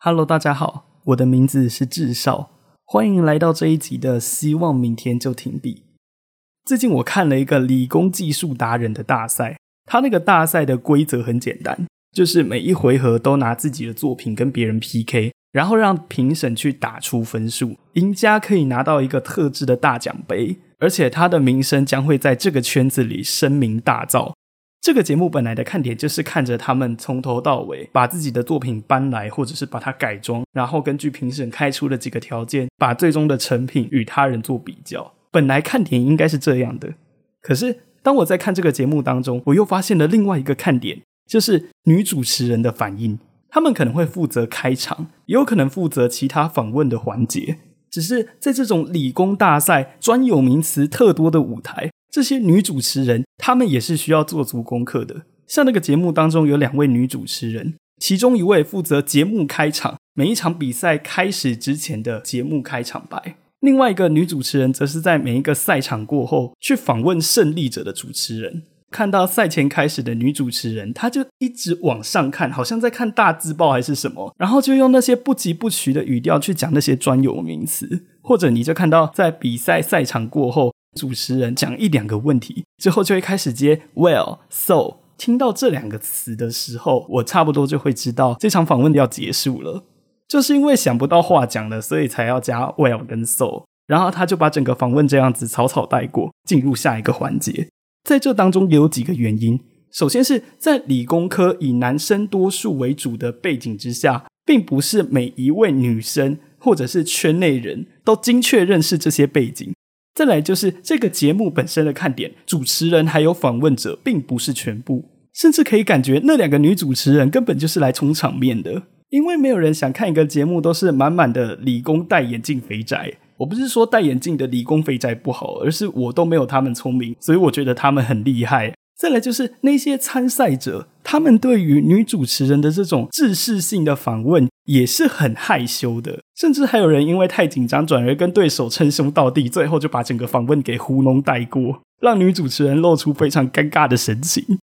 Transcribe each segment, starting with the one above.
Hello，大家好，我的名字是智少，欢迎来到这一集的《希望明天就停笔》。最近我看了一个理工技术达人的大赛，他那个大赛的规则很简单，就是每一回合都拿自己的作品跟别人 PK，然后让评审去打出分数，赢家可以拿到一个特制的大奖杯，而且他的名声将会在这个圈子里声名大噪。这个节目本来的看点就是看着他们从头到尾把自己的作品搬来，或者是把它改装，然后根据评审开出的几个条件，把最终的成品与他人做比较。本来看点应该是这样的，可是当我在看这个节目当中，我又发现了另外一个看点，就是女主持人的反应。他们可能会负责开场，也有可能负责其他访问的环节。只是在这种理工大赛专有名词特多的舞台。这些女主持人，她们也是需要做足功课的。像那个节目当中有两位女主持人，其中一位负责节目开场，每一场比赛开始之前的节目开场白；另外一个女主持人则是在每一个赛场过后去访问胜利者的主持人。看到赛前开始的女主持人，她就一直往上看，好像在看大字报还是什么，然后就用那些不疾不徐的语调去讲那些专有名词，或者你就看到在比赛赛场过后。主持人讲一两个问题之后，就会开始接 well so。听到这两个词的时候，我差不多就会知道这场访问要结束了。就是因为想不到话讲了，所以才要加 well 跟 so。然后他就把整个访问这样子草草带过，进入下一个环节。在这当中也有几个原因。首先是在理工科以男生多数为主的背景之下，并不是每一位女生或者是圈内人都精确认识这些背景。再来就是这个节目本身的看点，主持人还有访问者并不是全部，甚至可以感觉那两个女主持人根本就是来充场面的，因为没有人想看一个节目都是满满的理工戴眼镜肥宅。我不是说戴眼镜的理工肥宅不好，而是我都没有他们聪明，所以我觉得他们很厉害。再来就是那些参赛者，他们对于女主持人的这种制式性的访问也是很害羞的，甚至还有人因为太紧张，转而跟对手称兄道弟，最后就把整个访问给糊弄带过，让女主持人露出非常尴尬的神情。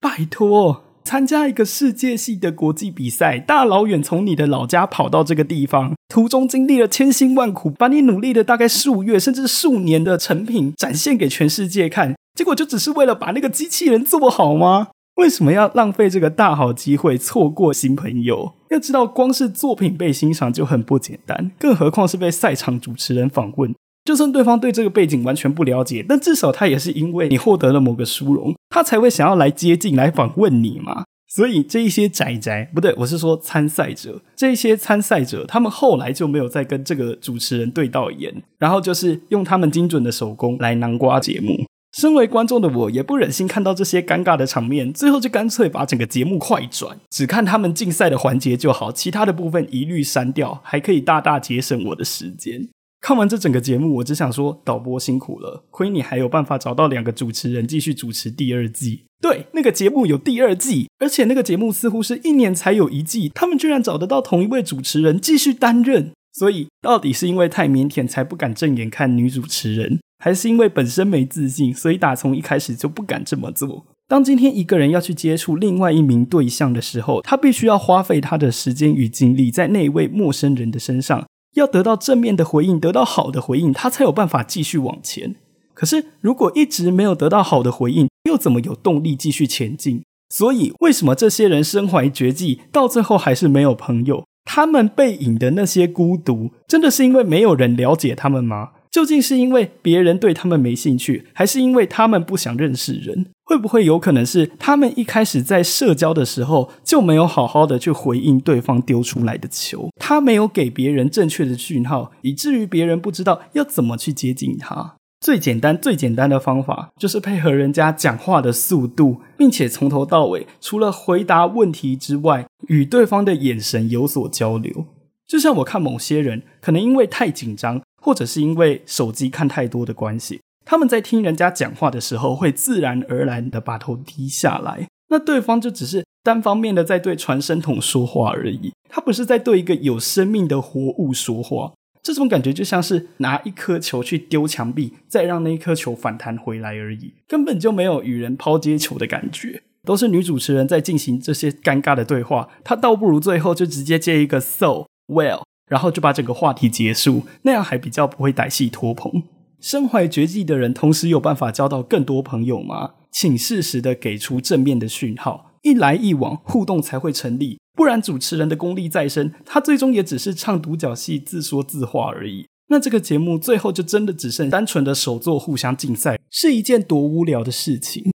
拜托，参加一个世界系的国际比赛，大老远从你的老家跑到这个地方，途中经历了千辛万苦，把你努力的大概数月甚至数年的成品展现给全世界看。结果就只是为了把那个机器人做好吗？为什么要浪费这个大好机会，错过新朋友？要知道，光是作品被欣赏就很不简单，更何况是被赛场主持人访问。就算对方对这个背景完全不了解，但至少他也是因为你获得了某个殊荣，他才会想要来接近、来访问你嘛。所以这一些宅宅不对，我是说参赛者，这一些参赛者他们后来就没有再跟这个主持人对到眼，然后就是用他们精准的手工来南瓜节目。身为观众的我，也不忍心看到这些尴尬的场面，最后就干脆把整个节目快转，只看他们竞赛的环节就好，其他的部分一律删掉，还可以大大节省我的时间。看完这整个节目，我只想说，导播辛苦了，亏你还有办法找到两个主持人继续主持第二季。对，那个节目有第二季，而且那个节目似乎是一年才有一季，他们居然找得到同一位主持人继续担任。所以，到底是因为太腼腆才不敢正眼看女主持人？还是因为本身没自信，所以打从一开始就不敢这么做。当今天一个人要去接触另外一名对象的时候，他必须要花费他的时间与精力在那位陌生人的身上，要得到正面的回应，得到好的回应，他才有办法继续往前。可是如果一直没有得到好的回应，又怎么有动力继续前进？所以，为什么这些人身怀绝技，到最后还是没有朋友？他们背影的那些孤独，真的是因为没有人了解他们吗？究竟是因为别人对他们没兴趣，还是因为他们不想认识人？会不会有可能是他们一开始在社交的时候就没有好好的去回应对方丢出来的球？他没有给别人正确的讯号，以至于别人不知道要怎么去接近他。最简单、最简单的方法就是配合人家讲话的速度，并且从头到尾除了回答问题之外，与对方的眼神有所交流。就像我看某些人，可能因为太紧张。或者是因为手机看太多的关系，他们在听人家讲话的时候，会自然而然的把头低下来。那对方就只是单方面的在对传声筒说话而已，他不是在对一个有生命的活物说话。这种感觉就像是拿一颗球去丢墙壁，再让那一颗球反弹回来而已，根本就没有与人抛接球的感觉。都是女主持人在进行这些尴尬的对话，她倒不如最后就直接接一个 so well，然后就把整个话题结束，那样还比较不会歹戏拖棚。身怀绝技的人，同时有办法交到更多朋友吗？请适时的给出正面的讯号，一来一往，互动才会成立。不然，主持人的功力再深，他最终也只是唱独角戏、自说自话而已。那这个节目最后就真的只剩单纯的手作互相竞赛，是一件多无聊的事情。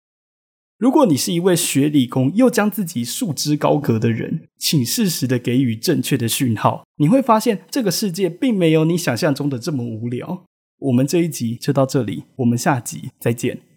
如果你是一位学理工又将自己束之高阁的人，请适时的给予正确的讯号，你会发现这个世界并没有你想象中的这么无聊。我们这一集就到这里，我们下集再见。